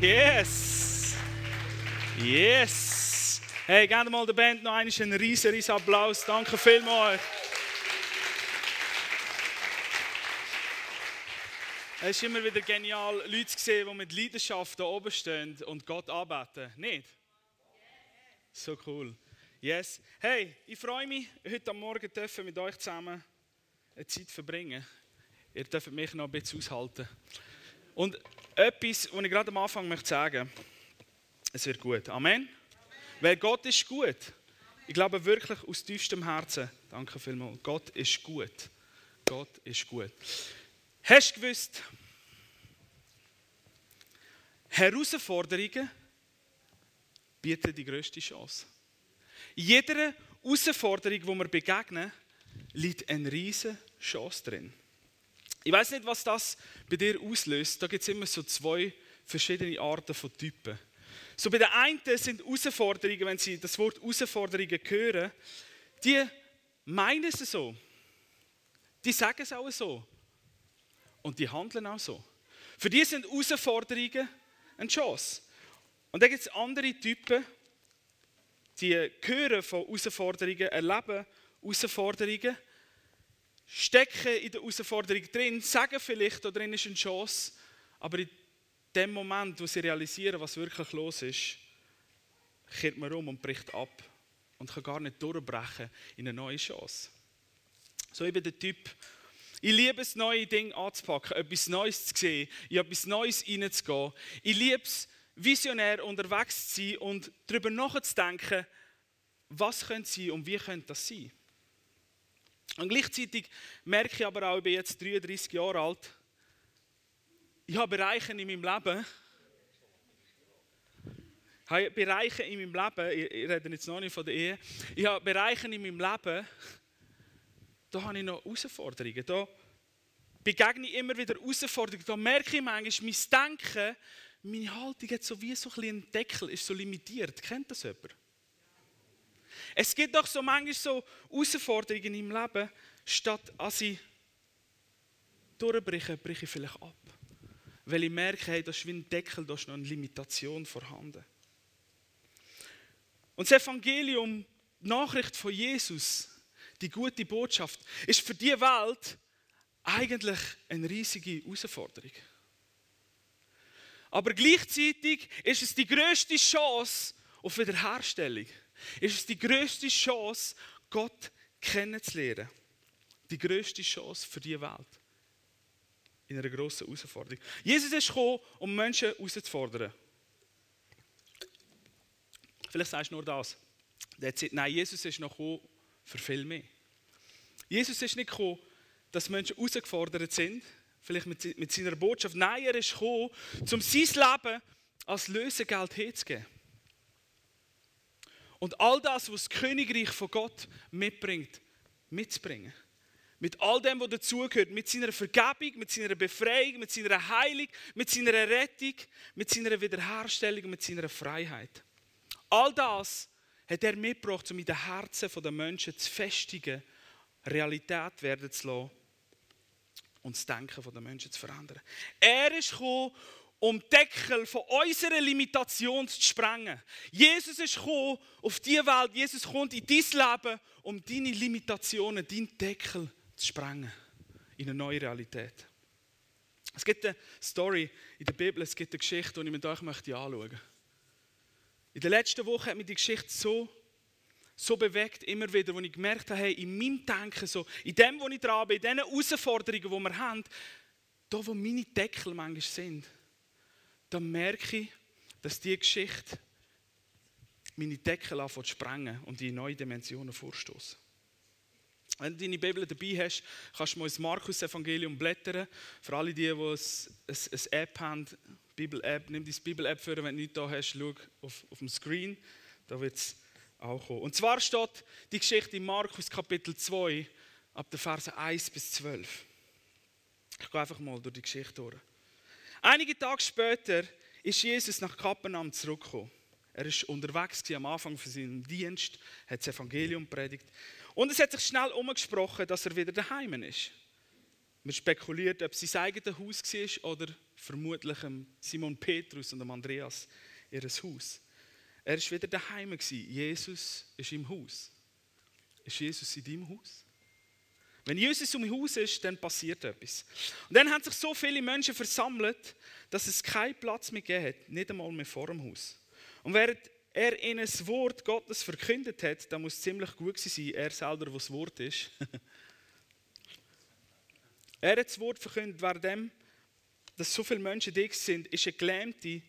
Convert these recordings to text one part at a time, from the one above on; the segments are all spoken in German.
Yes! Yes! Hey, gebt mal der Band noch einen riesen, riesen Applaus. Danke vielmals. Es ist immer wieder genial, Leute zu sehen, die mit Leidenschaft da oben stehen und Gott arbeiten. Nicht? So cool. Yes. Hey, ich freue mich, heute am Morgen dürfen mit euch zusammen eine Zeit verbringen. Ihr dürft mich noch ein bisschen aushalten. Und etwas, was ich gerade am Anfang möchte sagen es wird gut. Amen? Amen. Weil Gott ist gut. Ich glaube wirklich aus tiefstem Herzen. Danke vielmals. Gott ist gut. Gott ist gut. Hast du gewusst, Herausforderungen bieten die größte Chance. In jeder Herausforderung, die wir begegnen, liegt eine riesige Chance drin. Ich weiß nicht, was das bei dir auslöst. Da gibt es immer so zwei verschiedene Arten von Typen. So bei den einen sind Herausforderungen, wenn sie das Wort Herausforderungen hören, die meinen es so. Die sagen es auch so. Und die handeln auch so. Für die sind Herausforderungen eine Chance. Und dann gibt es andere Typen, die hören von Herausforderungen, erleben Herausforderungen stecken in der Herausforderung drin, sagen vielleicht, da drin ist eine Chance, aber in dem Moment, wo sie realisieren, was wirklich los ist, kehrt man um und bricht ab und kann gar nicht durchbrechen in eine neue Chance. So ich bin der Typ, ich liebe es, neue Dinge anzupacken, etwas Neues zu sehen, in etwas Neues reinzugehen. Ich liebe es, visionär unterwegs zu sein und darüber nachzudenken, was könnte sein und wie könnte das sein. Und gleichzeitig merke ich aber auch, ich bin jetzt 33 Jahre alt, ich habe Bereiche in meinem Leben, ich habe Bereiche in meinem Leben, ich rede jetzt noch nicht von der Ehe, ich habe Bereiche in meinem Leben, da habe ich noch Herausforderungen. Da begegne ich immer wieder Herausforderungen. Da merke ich manchmal, mein Denken, meine Haltung hat so wie so ein Deckel, ist so limitiert. Kennt das jemand? Es gibt doch so manchmal so Herausforderungen im Leben, statt dass ich durchbreche, breche ich vielleicht ab. Weil ich merke, hey, das ist wie ein Deckel, da ist noch eine Limitation vorhanden. Und das Evangelium, die Nachricht von Jesus, die gute Botschaft, ist für die Welt eigentlich eine riesige Herausforderung. Aber gleichzeitig ist es die größte Chance auf Wiederherstellung ist es die größte Chance, Gott kennenzulernen. Die größte Chance für die Welt. In einer grossen Herausforderung. Jesus ist gekommen, um Menschen herauszufordern. Vielleicht sagst du nur das. Nein, Jesus ist noch gekommen für viel mehr. Jesus ist nicht gekommen, dass Menschen herausgefordert sind, vielleicht mit, mit seiner Botschaft. Nein, er ist gekommen, um sein Leben als Lösegeld herzugeben. Und all das, was das Königreich von Gott mitbringt, mitzubringen. Mit all dem, was dazugehört, mit seiner Vergebung, mit seiner Befreiung, mit seiner Heilung, mit seiner Rettung, mit seiner Wiederherstellung mit seiner Freiheit. All das hat er mitgebracht, um in den Herzen der Menschen zu festigen, Realität werden zu lassen und das Denken der Menschen zu verändern. Er ist gekommen, um Deckel von unserer Limitation zu sprengen. Jesus ist gekommen auf diese Welt, Jesus kommt in dein Leben, um deine Limitationen, deinen Deckel zu sprengen. In eine neue Realität. Es gibt eine Story in der Bibel, es gibt eine Geschichte, die ich mit euch möchte anschauen möchte. In der letzten Woche hat mich die Geschichte so, so bewegt, immer wieder, wo ich gemerkt habe, hey, in meinem Denken, so, in dem, wo ich dran bin, in den Herausforderungen, die wir haben, da, wo meine Deckel manchmal sind, dann merke ich, dass diese Geschichte meine Deckel anfängt zu sprengen und in neue Dimensionen vorstoßen. Wenn du deine Bibel dabei hast, kannst du mal ins Markus-Evangelium blättern. Für alle, die, die eine App haben, Bibel-App, nimm deine Bibel-App für, wenn du nichts da hast, schau auf, auf dem Screen, da wird es auch kommen. Und zwar steht die Geschichte in Markus Kapitel 2, ab der Verse 1 bis 12. Ich gehe einfach mal durch die Geschichte durch. Einige Tage später ist Jesus nach Kapernaum zurückgekommen. Er war unterwegs am Anfang von seinem Dienst, hat das Evangelium predigt. Und es hat sich schnell umgesprochen, dass er wieder daheim ist. Man spekuliert, ob es sein eigenes Haus war oder vermutlich Simon Petrus und Andreas ihr Haus. Er war wieder daheim. Jesus ist im Haus. Ist Jesus in deinem Haus? Wenn Jesus um Haus ist, dann passiert etwas. Und dann haben sich so viele Menschen versammelt, dass es keinen Platz mehr gegeben hat, nicht einmal mehr vor dem Haus. Und während er ihnen das Wort Gottes verkündet hat, dann muss es ziemlich gut sein, er selber, was das Wort ist. er hat das Wort verkündet, während dass so viele Menschen da sind, ist ein Gelähmte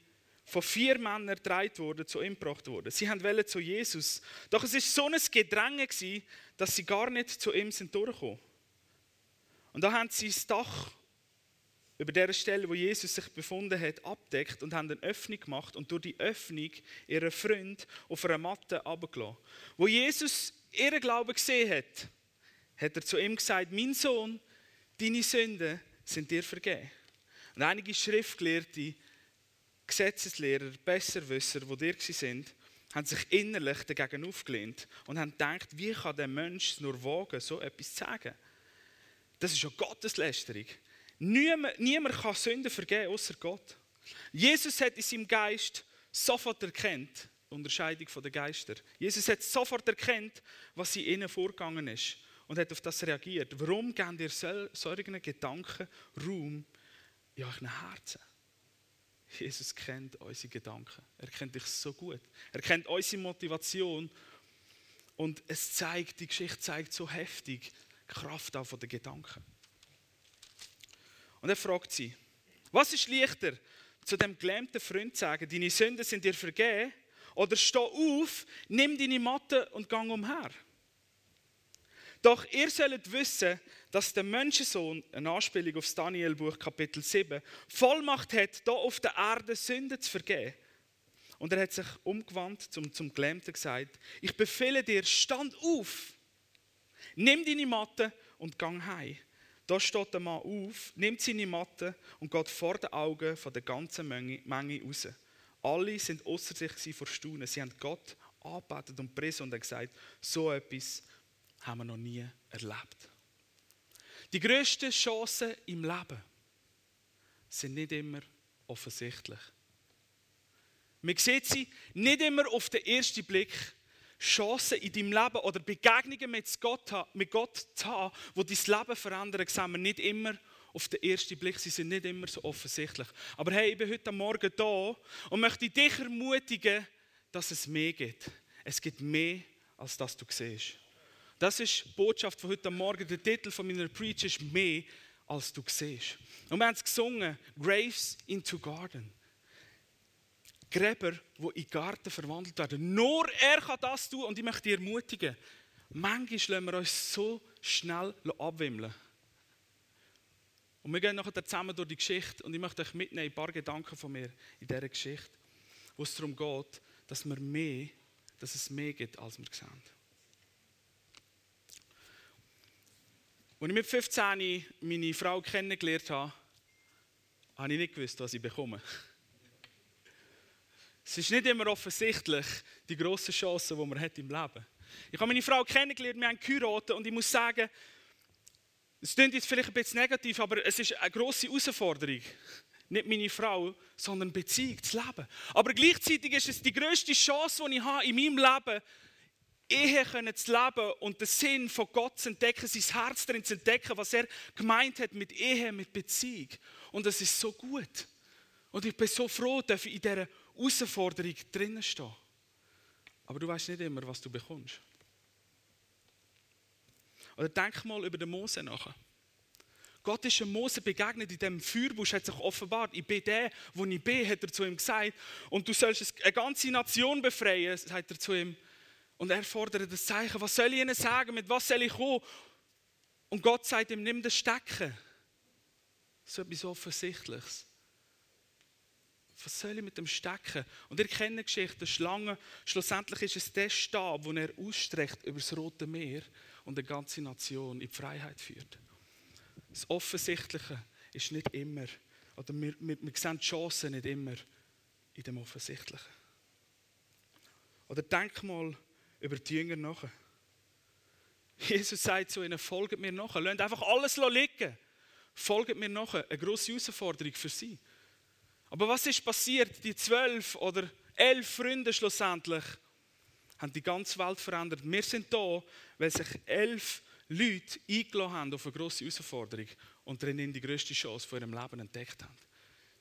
von vier Männern getragen worden, zu ihm gebracht worden. Sie wollten zu Jesus. Doch es war so ein Gedränge, dass sie gar nicht zu ihm sind durchgekommen. Und da haben sie das Dach über der Stelle, wo Jesus sich befunden hat, abdeckt und haben eine Öffnung gemacht und durch die Öffnung ihren Freund auf einer Matte abgelassen. Wo Jesus ihren Glauben gesehen hat, hat er zu ihm gesagt: Mein Sohn, deine Sünden sind dir vergeben. Und einige Schriftgelehrte Gesetzeslehrer, Besserwisser, die dir sind, haben sich innerlich dagegen aufgelehnt und haben gedacht, wie kann der Mensch nur wagen, so etwas zu sagen? Das ist ja Gotteslästerung. Niemand, niemand kann Sünden vergeben, außer Gott. Jesus hat in seinem Geist sofort erkannt, Unterscheidung der Geister. Jesus hat sofort erkannt, was in ihnen vorgegangen ist und hat auf das reagiert. Warum geben dir solchen Gedanken Raum in euren Herzen? Jesus kennt unsere Gedanken. Er kennt dich so gut. Er kennt unsere Motivation. Und es zeigt, die Geschichte zeigt so heftig die Kraft auch von den Gedanken. Und er fragt sie, was ist leichter, zu dem gelähmten Freund zu sagen, deine Sünden sind dir vergeben, oder steh auf, nimm deine Matte und gang umher. Doch ihr sollt wissen, dass der Menschensohn, eine Anspielung auf das Daniel-Buch Kapitel 7, Vollmacht hat, hier auf der Erde Sünden zu vergeben. Und er hat sich umgewandt zum, zum Gelähmten gesagt, ich befehle dir, stand auf, nimm deine Matte und gang heim. Da steht der Mann auf, nimmt seine Matte und geht vor den Augen von der ganzen Menge, Menge raus. Alle sind außer sich vor Staunen. Sie haben Gott angebetet und pressen und haben gesagt, so etwas haben wir noch nie erlebt. Die grössten Chancen im Leben sind nicht immer offensichtlich. Man sieht sie nicht immer auf den ersten Blick. Chancen in deinem Leben oder Begegnungen mit Gott, mit Gott zu haben, die dein Leben verändern, sehen wir nicht immer auf den ersten Blick. Sie sind nicht immer so offensichtlich. Aber hey, ich bin heute Morgen da und möchte dich ermutigen, dass es mehr gibt. Es gibt mehr, als das du siehst. Das ist die Botschaft von heute Morgen. Der Titel von meiner Preach ist mehr, als du siehst. Und wir haben es gesungen, Graves into Garden. Gräber, die in Garten verwandelt werden. Nur er kann das tun und ich möchte dich ermutigen. Manchmal lassen wir uns so schnell abwimmeln. Und wir gehen nachher zusammen durch die Geschichte und ich möchte euch mitnehmen, ein paar Gedanken von mir in dieser Geschichte, wo es darum geht, dass, wir mehr, dass es mehr gibt, als wir sehen. Als ich mit 15 meine Frau kennengelernt habe, habe ich nicht gewusst, was ich bekomme. Es ist nicht immer offensichtlich, die grossen Chancen, die man hat im Leben. Ich habe meine Frau kennengelernt, wir haben geheiratet und ich muss sagen, es klingt jetzt vielleicht ein bisschen negativ, aber es ist eine grosse Herausforderung. Nicht meine Frau, sondern Beziehung, zu leben. Aber gleichzeitig ist es die grösste Chance, die ich habe in meinem Leben, Ehe können zu leben und den Sinn von Gott zu entdecken, sein Herz darin zu entdecken, was er gemeint hat mit Ehe, mit Beziehung. Und das ist so gut. Und ich bin so froh, dass ich in dieser Herausforderung drinnen stehe. Aber du weißt nicht immer, was du bekommst. Oder denk mal über den Mose nach. Gott ist dem Mose begegnet in dem Feuerbusch, hat sich offenbart. Ich bin der, wo ich bin, hat er zu ihm gesagt. Und du sollst eine ganze Nation befreien, sagt er zu ihm. Und er fordert das Zeichen, was soll ich ihnen sagen, mit was soll ich kommen? Und Gott sagt ihm, nimm das Stecken. So etwas Offensichtliches. Was soll ich mit dem Stecken? Und ihr kennt die Geschichte, der Schlange, schlussendlich ist es der Stab, den er ausstreckt über das Rote Meer und eine ganze Nation in die Freiheit führt. Das Offensichtliche ist nicht immer, oder wir, wir, wir sehen die Chancen nicht immer in dem Offensichtlichen. Oder denk mal über die Jünger nach. Jesus sagt zu ihnen, folgt mir nach. Lasst einfach alles liegen. Folgt mir nach. Eine grosse Herausforderung für sie. Aber was ist passiert? Die zwölf oder elf Freunde schlussendlich haben die ganze Welt verändert. Wir sind da, weil sich elf Leute eingeladen haben auf eine grosse Herausforderung und darin die größte Chance von ihrem Leben entdeckt haben.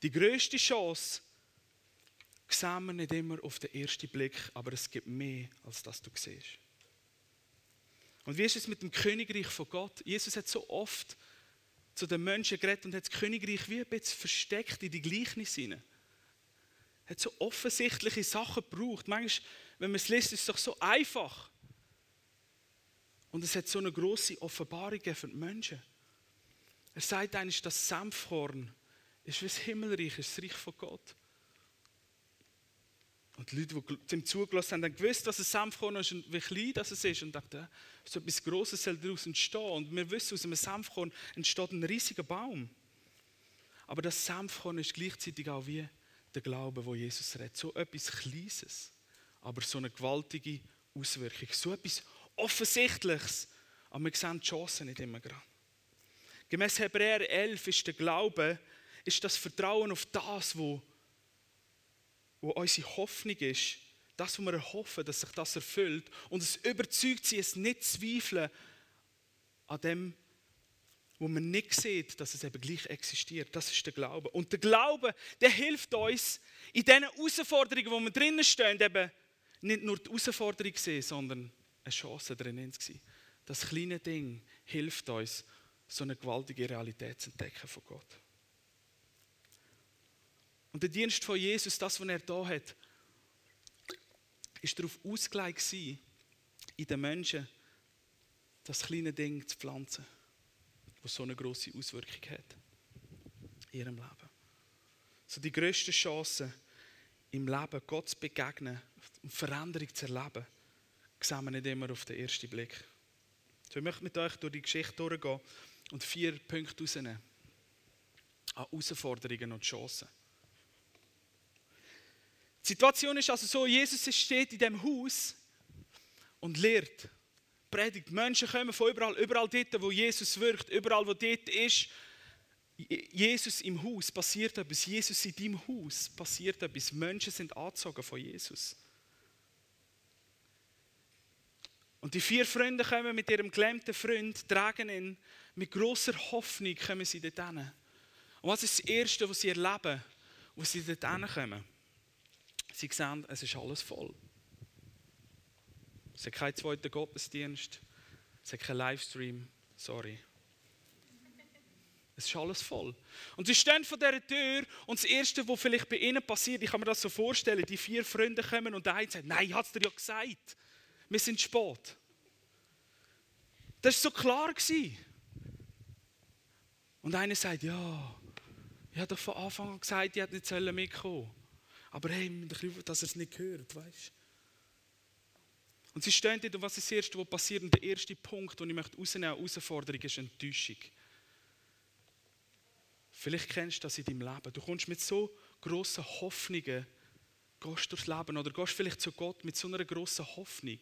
Die größte Chance sehen wir nicht immer auf den ersten Blick, aber es gibt mehr, als das du siehst. Und wie ist es mit dem Königreich von Gott? Jesus hat so oft zu den Menschen geredet und hat das Königreich wie ein bisschen versteckt in die Gleichnisse hinein. Hat so offensichtliche Sachen gebraucht. Manchmal, wenn man es liest, ist es doch so einfach. Und es hat so eine große Offenbarung für die Menschen. Er sagt eigentlich, das Senfkorn ist wie das Himmelreich, ist das Reich von Gott. Und die Leute, die ihm zugelassen haben, haben gewusst, was ein Senfkorn ist und wie klein das ist. Und dachten, so etwas Grosses soll daraus entstehen. Und wir wissen, aus einem Senfkorn entsteht ein riesiger Baum. Aber das Senfkorn ist gleichzeitig auch wie der Glaube, wo Jesus redet. So etwas Kleines, aber so eine gewaltige Auswirkung. So etwas Offensichtliches. Aber wir sehen die Chancen nicht immer gerade. Gemäß Hebräer 11 ist der Glaube, ist das Vertrauen auf das, wo wo unsere Hoffnung ist, das, was wir hoffen, dass sich das erfüllt. Und es überzeugt sie, es nicht zweifeln an dem, wo man nicht sieht, dass es eben gleich existiert. Das ist der Glaube. Und der Glaube, der hilft uns in diesen Herausforderungen, wo wir drinnen stehen, eben nicht nur die Herausforderung sehen, sondern eine Chance drinnen zu sehen. Das kleine Ding hilft uns, so eine gewaltige Realität zu entdecken von Gott. Und der Dienst von Jesus, das, was er da hat, ist darauf ausgelegt in den Menschen, das kleine Ding zu pflanzen, das so eine große Auswirkung hat in ihrem Leben. So die größte Chance im Leben, Gott zu begegnen und Veränderung zu erleben, sehen wir nicht immer auf den ersten Blick. So, ich möchte mit euch durch die Geschichte durchgehen und vier Punkte rausnehmen. An Herausforderungen und Chancen. Die Situation ist also so, Jesus steht in dem Haus und lehrt, predigt. Menschen kommen von überall, überall dort, wo Jesus wirkt, überall, wo dort ist, Jesus im Haus passiert etwas, Jesus in deinem Haus passiert etwas. Menschen sind angezogen von Jesus. Und die vier Freunde kommen mit ihrem gelähmten Freund, tragen ihn mit großer Hoffnung kommen sie dort hin. Und was ist das Erste, was sie erleben, als sie dort kommen? Sie sehen, es ist alles voll. Es hat keinen zweiten Gottesdienst, es hat keinen Livestream, sorry. Es ist alles voll. Und sie stehen vor dieser Tür und das Erste, was vielleicht bei ihnen passiert, ich kann mir das so vorstellen, die vier Freunde kommen und der eine sagt, nein, ich habe es dir ja gesagt, wir sind spät. Das war so klar. Und einer sagt, ja, ich habe doch von Anfang an gesagt, ich hätte nicht mitkommen aber hey, dass er es nicht hört, weißt Und sie stehen dort und was ist das Erste, was passiert? Und der erste Punkt, den ich möchte rausnehmen möchte, Herausforderung, ist Enttäuschung. Vielleicht kennst du das in deinem Leben. Du kommst mit so grossen Hoffnungen, gehst durchs Leben oder gehst vielleicht zu Gott mit so einer grossen Hoffnung.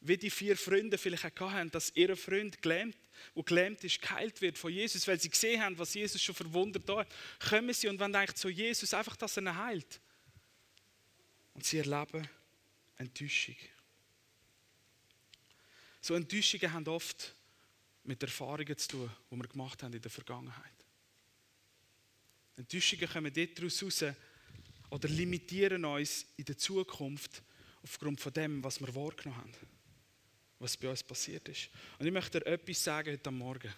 Wie die vier Freunde vielleicht auch hatten, dass ihr Freund gelähmt, der gelähmt ist, geheilt wird von Jesus, weil sie gesehen haben, was Jesus schon verwundert hat. Kommen sie und wenn eigentlich zu Jesus einfach, dass er ihn heilt. Und sie erleben Enttäuschung. So Enttäuschungen haben oft mit Erfahrungen zu tun, die wir gemacht haben in der Vergangenheit. Enttäuschungen kommen dort raus oder limitieren uns in der Zukunft aufgrund von dem, was wir wahrgenommen haben was bei uns passiert ist. Und ich möchte dir etwas sagen heute Morgen.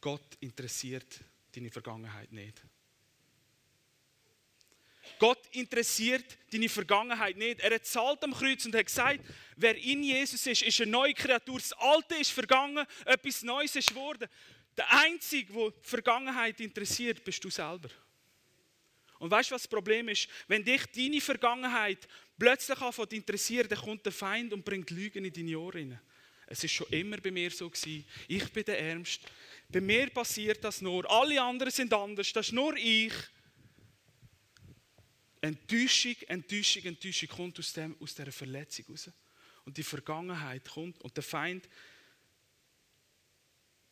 Gott interessiert deine Vergangenheit nicht. Gott interessiert deine Vergangenheit nicht. Er hat zahlt am Kreuz und hat gesagt, wer in Jesus ist, ist eine neue Kreatur. Das Alte ist vergangen, etwas Neues ist geworden. Der Einzige, der die Vergangenheit interessiert, bist du selber. Und weißt du, was das Problem ist? Wenn dich deine Vergangenheit plötzlich anfängt interessieren, dann kommt der Feind und bringt Lügen in deine Ohren. Es ist schon immer bei mir so gewesen. Ich bin der Ärmste. Bei mir passiert das nur. Alle anderen sind anders. Das ist nur ich. Enttäuschung, Enttäuschung, Enttäuschung kommt aus, dem, aus dieser Verletzung raus. Und die Vergangenheit kommt und der Feind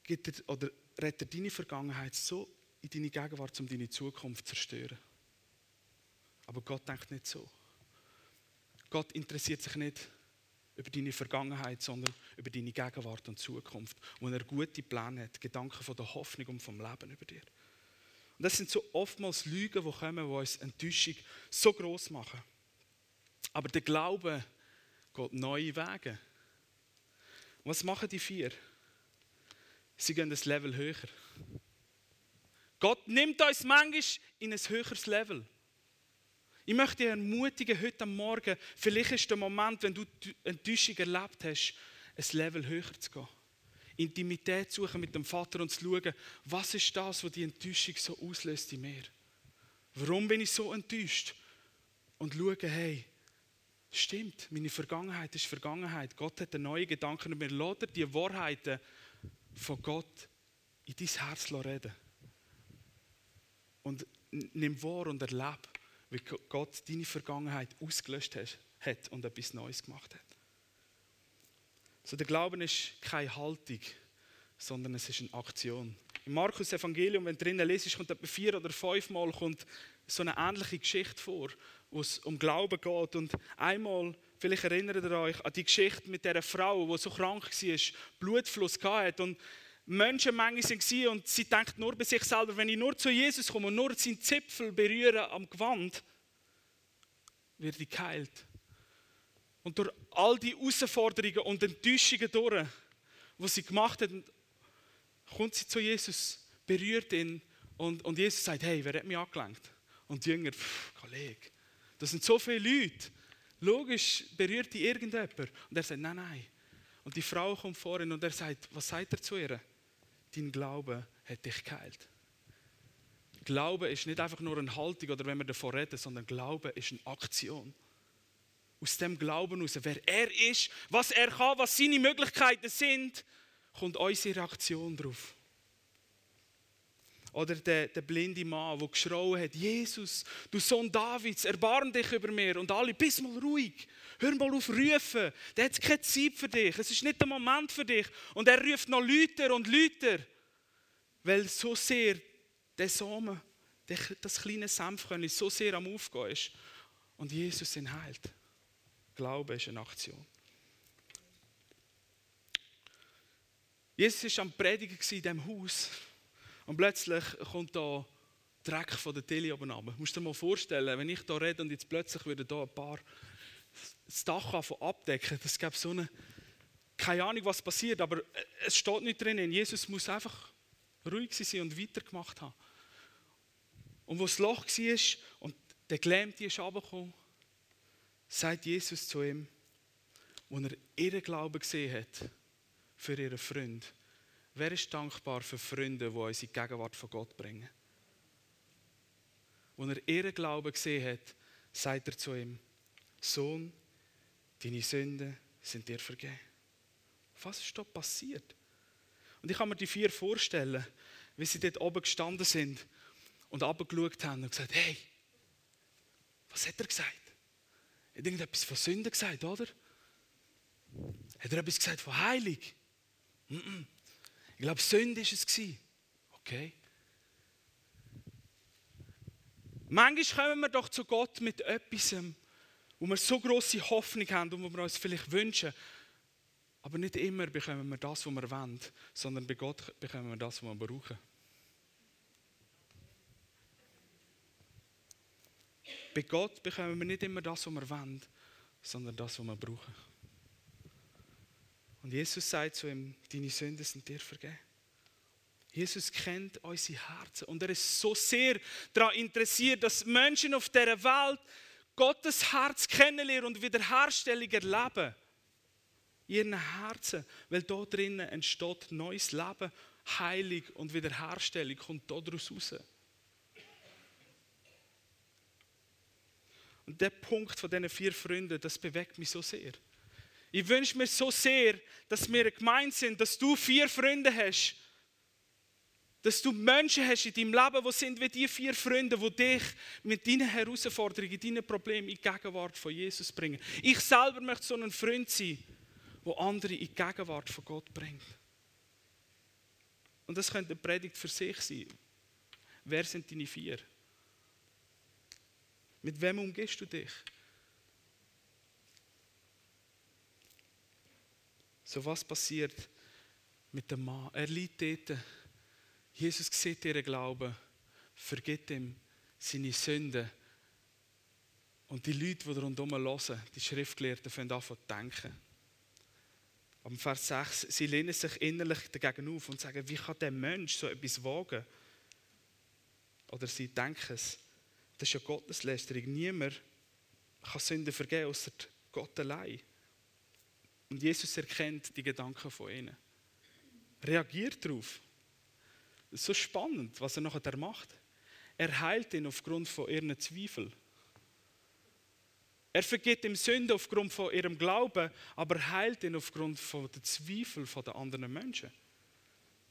gibt dir, oder rettet deine Vergangenheit so in deine Gegenwart, um deine Zukunft zu zerstören. Aber Gott denkt nicht so. Gott interessiert sich nicht über deine Vergangenheit, sondern über deine Gegenwart und Zukunft. Und er gute Pläne hat, Gedanken von der Hoffnung und vom Leben über dir. Und das sind so oftmals Lügen, die kommen, die uns Enttäuschung so groß machen. Aber der Glaube geht neue Wege. Was machen die vier? Sie gehen das Level höher. Gott nimmt uns manchmal in ein höheres Level. Ich möchte dich ermutigen, heute am Morgen, vielleicht ist der Moment, wenn du Enttäuschung erlebt hast, ein Level höher zu gehen. Intimität suchen mit dem Vater und zu schauen, was ist das, was die Enttäuschung so auslöst in mir? Warum bin ich so enttäuscht? Und schauen, hey, stimmt, meine Vergangenheit ist Vergangenheit. Gott hat einen neuen Gedanken und mir lässt die Wahrheiten von Gott in dein Herz reden. Und nimm wahr und erlebe, wie Gott deine Vergangenheit ausgelöscht hat und etwas Neues gemacht hat. So, der Glauben ist keine Haltung, sondern es ist eine Aktion. Im Markus Evangelium, wenn du drinnen lesest, kommt etwa vier oder fünf Mal kommt so eine ähnliche Geschichte vor, wo es um Glauben geht. Und einmal, vielleicht erinnert ihr euch an die Geschichte mit der Frau, die so krank war, Blutfluss hatte und Menschenmenge waren und sie denkt nur bei sich selber, wenn ich nur zu Jesus komme und nur seinen Zipfel berühre am Gewand, wird ich geheilt. Und durch all die Herausforderungen und Enttäuschungen durch, die sie gemacht hat, kommt sie zu Jesus, berührt ihn und, und Jesus sagt, hey, wer hat mich angelenkt? Und die Jünger, pff, Kollege, das sind so viele Leute. Logisch berührt die irgendjemand. Und er sagt, nein, nein. Und die Frau kommt vor ihn und er sagt, was sagt er zu ihr? Dein Glaube hat dich geheilt. Glaube ist nicht einfach nur eine Haltung oder wenn wir davon reden, sondern Glaube ist eine Aktion. Aus dem Glauben heraus, wer er ist, was er kann, was seine Möglichkeiten sind, kommt unsere Reaktion darauf. Oder der, der blinde Mann, der geschrauen hat, Jesus, du Sohn Davids, erbarm dich über mir. Und alle, bist mal ruhig, hör mal auf rufen. Der hat keine Zeit für dich, es ist nicht der Moment für dich. Und er ruft noch Lüter und Lüter, weil so sehr der Samen, das kleine Senfkörnchen so sehr am Aufgehen ist. Und Jesus ihn heilt. Glaube ist eine Aktion. Jesus war am Predigen in diesem Haus. Und plötzlich kommt da Dreck von der Tilly oben runter. Musst dir mal vorstellen, wenn ich da rede und jetzt plötzlich würde da ein paar das Dach abdecken, das gäbe so eine, keine Ahnung, was passiert, aber es steht nicht drin. Jesus muss einfach ruhig sein und weitergemacht haben. Und wo das Loch war und der Gelähmte ist runtergekommen, sagt Jesus zu ihm, wo er ihren Glauben gesehen hat für ihren Freund, Wer ist dankbar für Freunde, die uns in die Gegenwart von Gott bringen? Als er ihren Glauben gesehen hat, sagt er zu ihm, Sohn, deine Sünden sind dir vergeben. Was ist da passiert? Und ich kann mir die vier vorstellen, wie sie dort oben gestanden sind und abgeschaut haben und gesagt, hey, was hat er gesagt? Er hat irgendetwas von Sünden gesagt, oder? Hat er etwas gesagt von Heilig? -mm. Ich glaube, Sünde war es. Okay. Manchmal kommen wir doch zu Gott mit etwas, wo wir so große Hoffnung haben und wo wir uns vielleicht wünschen. Aber nicht immer bekommen wir das, was wir wollen, sondern bei Gott bekommen wir das, was wir brauchen. Bei Gott bekommen wir nicht immer das, was wir wollen, sondern das, was wir brauchen. Und Jesus sagt zu ihm, deine Sünden sind dir vergeben. Jesus kennt unsere Herzen und er ist so sehr daran interessiert, dass Menschen auf dieser Welt Gottes Herz kennenlernen und Wiederherstellung erleben. In ihren Herzen, weil dort drinnen entsteht neues Leben, Heilung und Wiederherstellung kommt daraus raus. Und der Punkt von diesen vier Freunden, das bewegt mich so sehr. Ich wünsche mir so sehr, dass wir gemeint sind, dass du vier Freunde hast. Dass du Menschen hast in deinem Leben, die sind wie die vier Freunde, die dich mit deinen Herausforderungen, deinen Problemen in die Gegenwart von Jesus bringen. Ich selber möchte so ein Freund sein, der andere in die Gegenwart von Gott bringt. Und das könnte eine Predigt für sich sein. wer sind deine vier? Mit wem umgehst du dich? So was passiert mit dem Mann? Er liegt dort. Jesus sieht ihren Glauben, vergibt ihm seine Sünden. Und die Leute, die rundherum hören, die Schriftgelehrten, fangen an zu denken. Am Vers 6, sie lehnen sich innerlich dagegen auf und sagen, wie kann der Mensch so etwas wagen? Oder sie denken es, das ist ja Gotteslästerung. Niemand kann Sünden vergeben, außer Gott allein. Und Jesus erkennt die Gedanken von ihnen. Reagiert darauf. So spannend, was er nachher macht. Er heilt ihn aufgrund von ihren Zweifeln. Er vergibt ihm Sünde aufgrund von ihrem Glauben, aber heilt ihn aufgrund von der Zweifel der anderen Menschen.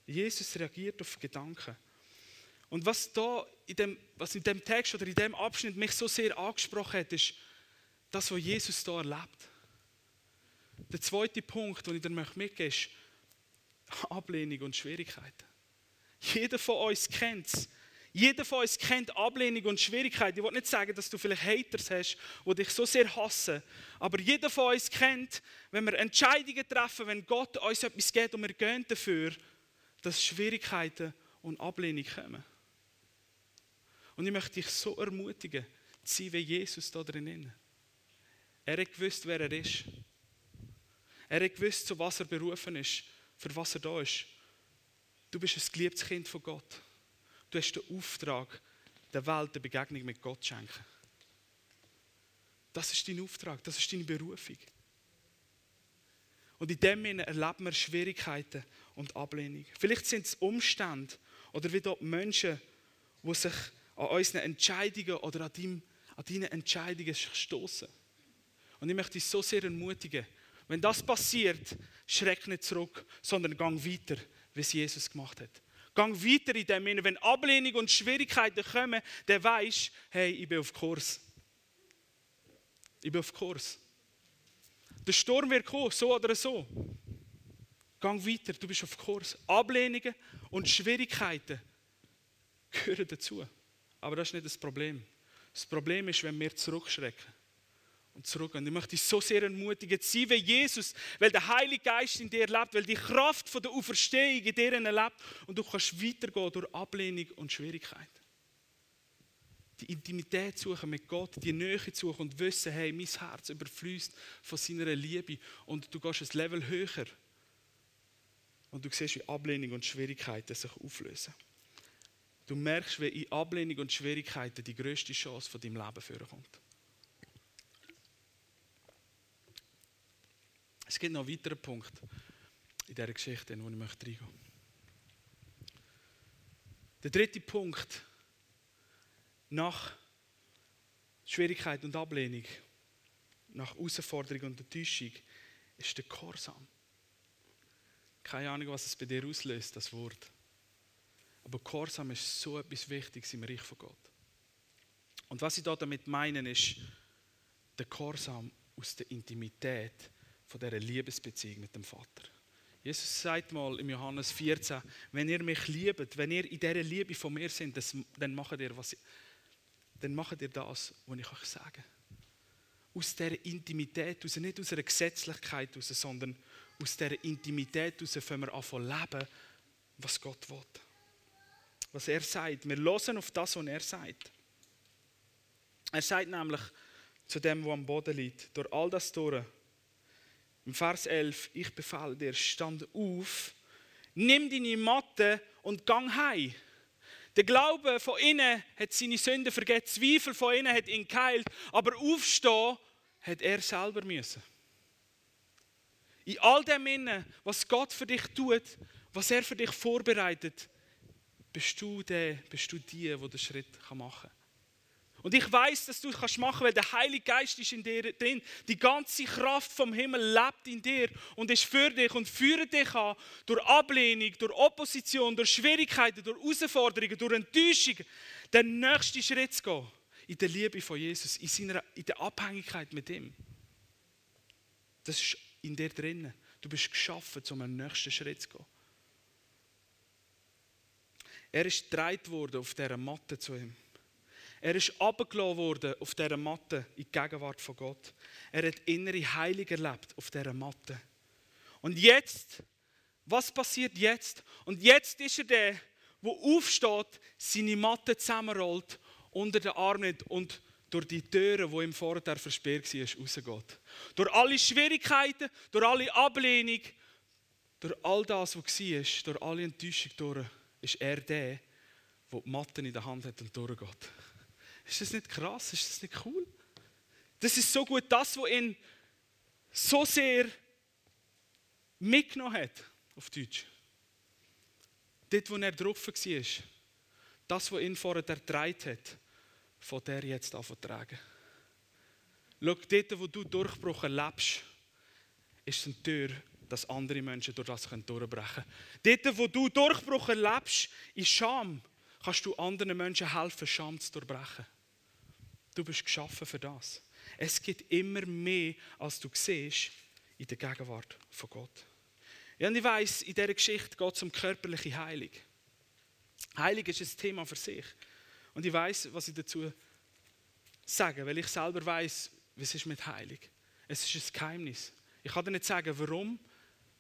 Jesus reagiert auf Gedanken. Und was da in dem, was in dem Text oder in dem Abschnitt mich so sehr angesprochen hat, ist das, was Jesus da erlebt. Der zweite Punkt, den ich dir mitgeben möchte, ist Ablehnung und Schwierigkeiten. Jeder von uns kennt es. Jeder von uns kennt Ablehnung und Schwierigkeiten. Ich will nicht sagen, dass du vielleicht Haters hast, die dich so sehr hassen. Aber jeder von uns kennt, wenn wir Entscheidungen treffen, wenn Gott uns etwas gibt und wir gehen dafür, dass Schwierigkeiten und Ablehnung kommen. Und ich möchte dich so ermutigen, zu sein wie Jesus da drinnen. Er hat gewusst, wer er ist. Er hat gewusst, zu was er berufen ist, für was er da ist. Du bist ein geliebtes Kind von Gott. Du hast den Auftrag, der Welt eine Begegnung mit Gott zu schenken. Das ist dein Auftrag, das ist deine Berufung. Und in dem Sinne erleben wir Schwierigkeiten und Ablehnung. Vielleicht sind es Umstände oder wie dort Menschen, die sich an unseren Entscheidungen oder an, deinem, an deinen Entscheidungen stoßen. Und ich möchte dich so sehr ermutigen, wenn das passiert, schreck nicht zurück, sondern gang weiter, wie es Jesus gemacht hat. Gang weiter in dem Sinne. Wenn Ablehnung und Schwierigkeiten kommen, dann weisst hey, ich bin auf Kurs. Ich bin auf Kurs. Der Sturm wird kommen, so oder so. Gang weiter, du bist auf Kurs. Ablehnungen und Schwierigkeiten gehören dazu. Aber das ist nicht das Problem. Das Problem ist, wenn wir zurückschrecken und zurück. Und ich möchte dich so sehr ermutigen, sei wie Jesus, weil der Heilige Geist in dir lebt, weil die Kraft von der Auferstehung in dir lebt und du kannst weitergehen durch Ablehnung und Schwierigkeit. Die Intimität suchen mit Gott, die Nähe suchen und wissen, hey, mein Herz überfließt von seiner Liebe und du gehst ein Level höher und du siehst, wie Ablehnung und Schwierigkeiten sich auflösen. Du merkst, wie in Ablehnung und Schwierigkeiten die größte Chance von deinem Leben vorkommt. Es gibt noch einen weiteren Punkt in dieser Geschichte, in die ich möchte reingehen möchte. Der dritte Punkt nach Schwierigkeit und Ablehnung, nach Herausforderung und Enttäuschung, ist der Gehorsam. Keine Ahnung, was es bei dir auslöst, das Wort. Aber Gehorsam ist so etwas Wichtiges im Reich von Gott. Und was ich damit meine, ist der Gehorsam aus der Intimität von dieser Liebesbeziehung mit dem Vater. Jesus sagt mal im Johannes 14, wenn ihr mich liebt, wenn ihr in dieser Liebe von mir seid, dann macht ihr, was, dann macht ihr das, was ich euch sage. Aus dieser Intimität, aus, nicht aus einer Gesetzlichkeit, raus, sondern aus dieser Intimität heraus fangen wir an zu leben, was Gott will. Was er sagt. Wir hören auf das, was er sagt. Er sagt nämlich zu dem, der am Boden liegt, durch all das durch, im Vers 11, ich befehle dir, stand auf, nimm deine Matte und gang heim. Der Glaube von innen hat seine Sünden vergessen, Zweifel von innen hat ihn geheilt, aber aufstehen hat er selber müssen. In all dem innen, was Gott für dich tut, was er für dich vorbereitet, bist du der, bist du die, der den Schritt machen kann. Und ich weiß, dass du es machen kannst, weil der Heilige Geist ist in dir drin. Die ganze Kraft vom Himmel lebt in dir und ist für dich und führt dich an, durch Ablehnung, durch Opposition, durch Schwierigkeiten, durch Herausforderungen, durch Enttäuschung, den nächsten Schritt zu gehen. In der Liebe von Jesus, in, seiner, in der Abhängigkeit mit ihm. Das ist in dir drin. Du bist geschaffen, um einen nächsten Schritt zu gehen. Er ist gedreht worden auf dieser Matte zu ihm. Er ist abgelassen worden auf dieser Matte in die Gegenwart von Gott. Er hat innere Heilung erlebt auf dieser Matte. Und jetzt, was passiert jetzt? Und jetzt ist er der, der aufsteht, seine Matte zusammenrollt, unter den Arm nimmt und durch die Türen, die ihm vorher versperrt war, rausgeht. Durch alle Schwierigkeiten, durch alle Ablehnung, durch all das, was war, durch alle Enttäuschung durch, ist er der, der die Matte in der Hand hat und durchgeht. Ist das nicht krass? Ist das nicht cool? Das ist so gut, das, was ihn so sehr mitgenommen hat, auf Deutsch. Dort, wo er drauf war, das, was ihn vorher erträgt hat, von der jetzt anzutragen. Schau, dort, wo du Durchbruch erlebst, ist eine Tür, dass andere Menschen durch das durchbrechen können. Dort, wo du Durchbruch erlebst, in Scham, kannst du anderen Menschen helfen, Scham zu durchbrechen. Du bist geschaffen für das. Es gibt immer mehr, als du siehst, in der Gegenwart von Gott. Ja, und ich weiss, in dieser Geschichte geht es um körperliche Heilung. Heilung ist ein Thema für sich. Und ich weiß, was ich dazu sage, weil ich selber weiß, was ist mit Heilung. Es ist ein Geheimnis. Ich kann dir nicht sagen, warum,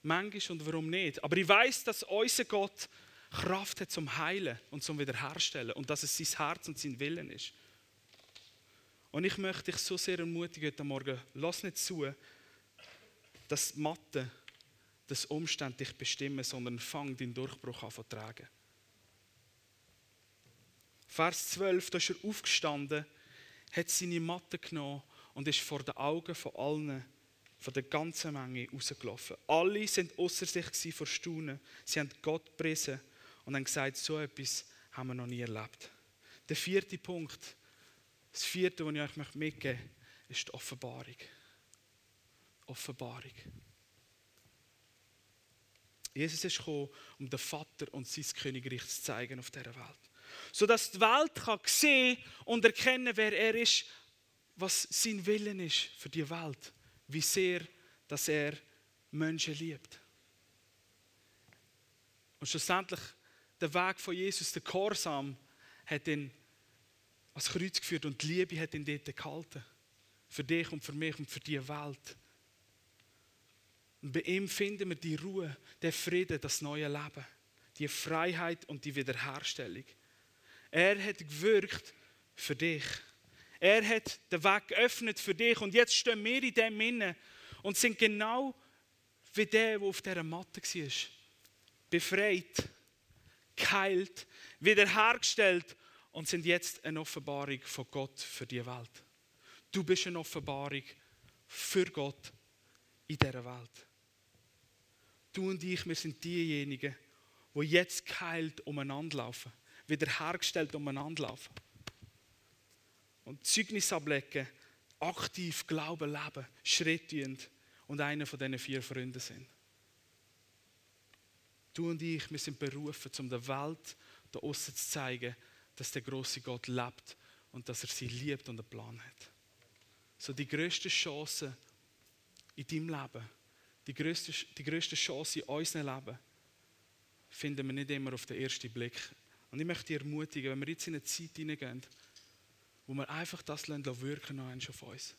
manchmal und warum nicht. Aber ich weiß, dass unser Gott Kraft hat zum Heilen und zum Wiederherstellen und dass es sein Herz und sein Willen ist. Und ich möchte dich so sehr ermutigen heute Morgen, lass nicht zu, dass Mathe, das Umstand dich bestimmen, sondern fang deinen Durchbruch an zu tragen. Vers 12, da ist er aufgestanden, hat seine Matte genommen und ist vor den Augen von allen, von der ganzen Menge rausgelaufen. Alle sind außer sich vor Staunen. Sie haben Gott gepriesen und haben gesagt, so etwas haben wir noch nie erlebt. Der vierte Punkt, das vierte, was ich euch mitgeben möchte, ist die Offenbarung. Offenbarung. Jesus ist gekommen, um den Vater und sein Königreich zu zeigen auf dieser Welt. Sodass die Welt kann sehen und erkennen, wer er ist, was sein Willen ist für die Welt. Wie sehr, dass er Menschen liebt. Und schlussendlich, der Weg von Jesus, der Korsam, hat ihn ans Kreuz geführt und die Liebe hat ihn dort gehalten. Für dich und für mich und für die Welt. Und bei ihm finden wir die Ruhe, den Frieden, das neue Leben, die Freiheit und die Wiederherstellung. Er hat gewirkt für dich. Er hat den Weg geöffnet für dich und jetzt stehen wir in dem inne und sind genau wie der, der auf dieser Matte war. Befreit, geheilt, wiederhergestellt und sind jetzt eine Offenbarung von Gott für die Welt. Du bist eine Offenbarung für Gott in dieser Welt. Du und ich, wir sind diejenigen, die jetzt geheilt umeinander laufen, wiederhergestellt umeinander laufen. Und Zeugnis ablegen, aktiv Glauben leben, schrittend und einer von diesen vier Freunden sind. Du und ich, wir sind berufen, um der Welt da außen zu zeigen, dass der große Gott lebt und dass er sie liebt und einen Plan hat. So die größte Chance in deinem Leben, die größte, die größte Chance in unserem Leben, finden wir nicht immer auf den ersten Blick. Und ich möchte dich ermutigen, wenn wir jetzt in eine Zeit hineingehen, wo wir einfach das wirken lassen auf uns.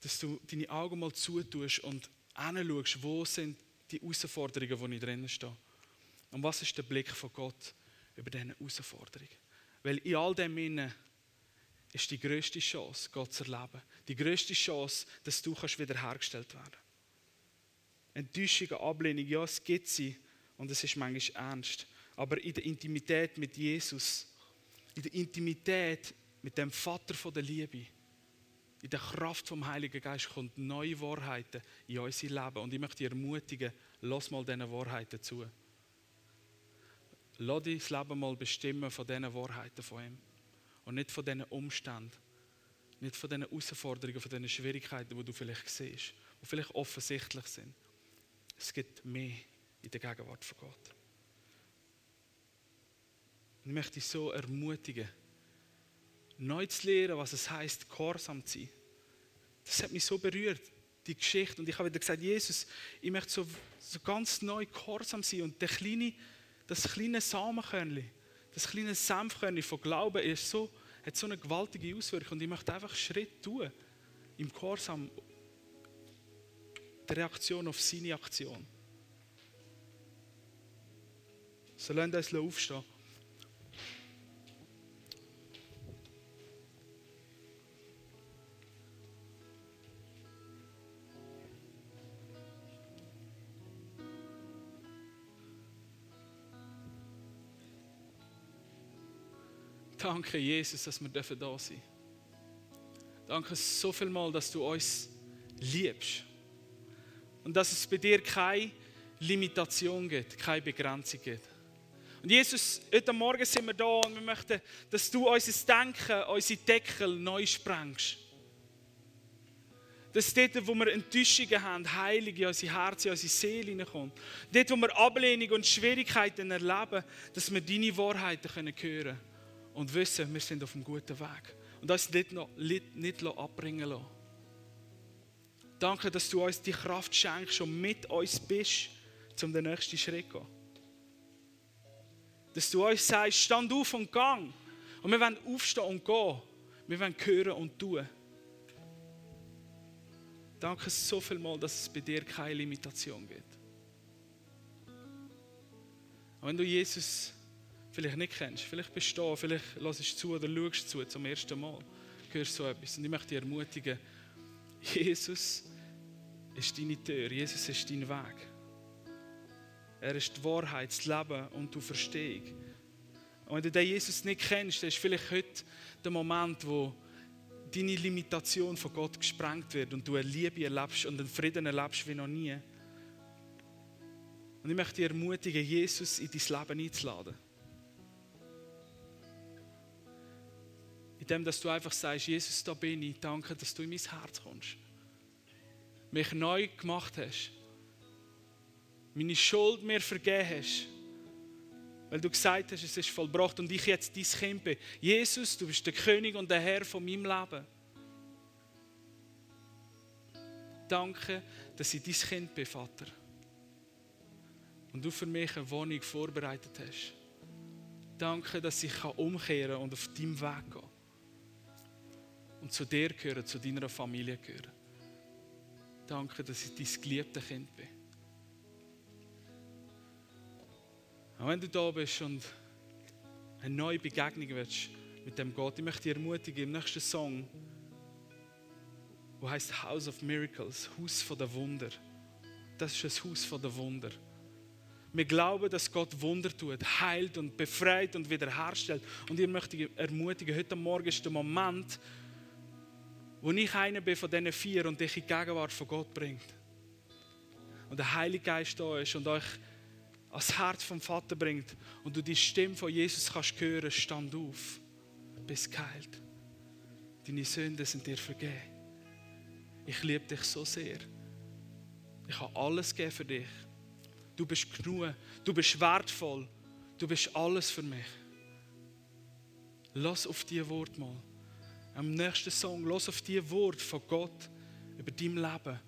Dass du deine Augen mal zutust und hinschaust, wo sind die Herausforderungen, die ich drinnen stehe. Und was ist der Blick von Gott über diese Herausforderungen? Weil in all dem Innen ist die größte Chance, Gott zu erleben. Die größte Chance, dass du wiederhergestellt werden kannst. Enttäuschung, Ablehnung, ja, es gibt sie und es ist manchmal ernst. Aber in der Intimität mit Jesus, in der Intimität mit dem Vater der Liebe, in der Kraft vom Heiligen Geist kommt neue Wahrheiten in unser Leben. Und ich möchte dich ermutigen, lass mal diesen Wahrheiten zu. Lass dein Leben mal bestimmen von diesen Wahrheiten von ihm. Und nicht von diesen Umständen. Nicht von diesen Herausforderungen, von diesen Schwierigkeiten, die du vielleicht siehst, die vielleicht offensichtlich sind. Es gibt mehr in der Gegenwart von Gott. Ich möchte dich so ermutigen, neu zu lernen, was es heißt, gehorsam zu sein. Das hat mich so berührt, die Geschichte. Und ich habe wieder gesagt, Jesus, ich möchte so, so ganz neu gehorsam sein. Und der kleine, das kleine Samenkörnchen, das kleine Senfkörnchen von Glauben ist so, hat so eine gewaltige Auswirkung. Und ich möchte einfach Schritt tun, im Gehorsam, der Reaktion auf seine Aktion. So lasst uns aufstehen. Danke, Jesus, dass wir da sein dürfen. Danke so viel mal, dass du uns liebst. Und dass es bei dir keine Limitation gibt, keine Begrenzung gibt. Und Jesus, heute Morgen sind wir da und wir möchten, dass du unser Denken, unsere Deckel neu sprengst. Dass dort, wo wir Enttäuschungen haben, Heilige in unser Herz, in unsere Seele hineinkommt. Dort, wo wir Ablehnung und Schwierigkeiten erleben, dass wir deine Wahrheiten hören können und wissen, wir sind auf einem guten Weg. Und uns nicht, noch, nicht abbringen lassen. Danke, dass du uns die Kraft schenkst und mit uns bist, um den nächsten Schritt zu gehen. Dass du uns sagst, stand auf und gang. Und wir wollen aufstehen und gehen. Wir wollen hören und tun. Danke so viel mal, dass es bei dir keine Limitation gibt. Und wenn du Jesus vielleicht nicht kennst, vielleicht bist du da, vielleicht lässt du zu oder schaust zu zum ersten Mal, hörst so etwas. Und ich möchte dich ermutigen, Jesus ist deine Tür, Jesus ist dein Weg. Er ist die Wahrheit, das Leben und die Verstehung. Und wenn du den Jesus nicht kennst, dann ist vielleicht heute der Moment, wo deine Limitation von Gott gesprengt wird und du eine Liebe erlebst und einen Frieden erlebst wie noch nie. Und ich möchte dich ermutigen, Jesus in dein Leben einzuladen. Indem, dass du einfach sagst, Jesus, da bin ich, danke, dass du in mein Herz kommst. Mich neu gemacht hast. Meine Schuld mir vergeben hast. Weil du gesagt hast, es ist vollbracht und ich jetzt dein Kind bin. Jesus, du bist der König und der Herr von meinem Leben. Danke, dass ich dein Kind bin, Vater. Und du für mich eine Wohnung vorbereitet hast. Danke, dass ich umkehren kann und auf deinem Weg gehen und zu dir gehören, zu deiner Familie gehören. Danke, dass ich dein geliebtes Kind bin. Auch wenn du da bist und eine neue Begegnung willst mit dem Gott, ich möchte dich ermutigen, im nächsten Song, wo heißt House of Miracles, Haus der Wunder. Das ist ein Haus der Wunder. Wir glauben, dass Gott Wunder tut, heilt und befreit und wiederherstellt. Und ich möchte ermutigen, heute Morgen ist der Moment, wo ich einer bin von diesen vier und dich in die Gegenwart von Gott bringt. Und der Heilige Geist da ist und euch ans Herz vom Vater bringt und du die Stimme von Jesus kannst hören, stand auf, bist geheilt. Deine Sünden sind dir vergeben. Ich liebe dich so sehr. Ich habe alles gegeben für dich. Du bist genug, du bist wertvoll, du bist alles für mich. Lass auf die Wort mal am nächsten Song, los auf die Wort von Gott über dein Leben.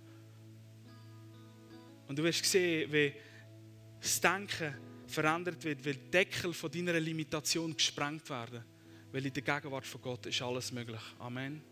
Und du wirst sehen, wie das Denken verändert wird, weil die Deckel von deiner Limitation gesprengt werden. Weil in der Gegenwart von Gott ist alles möglich. Amen.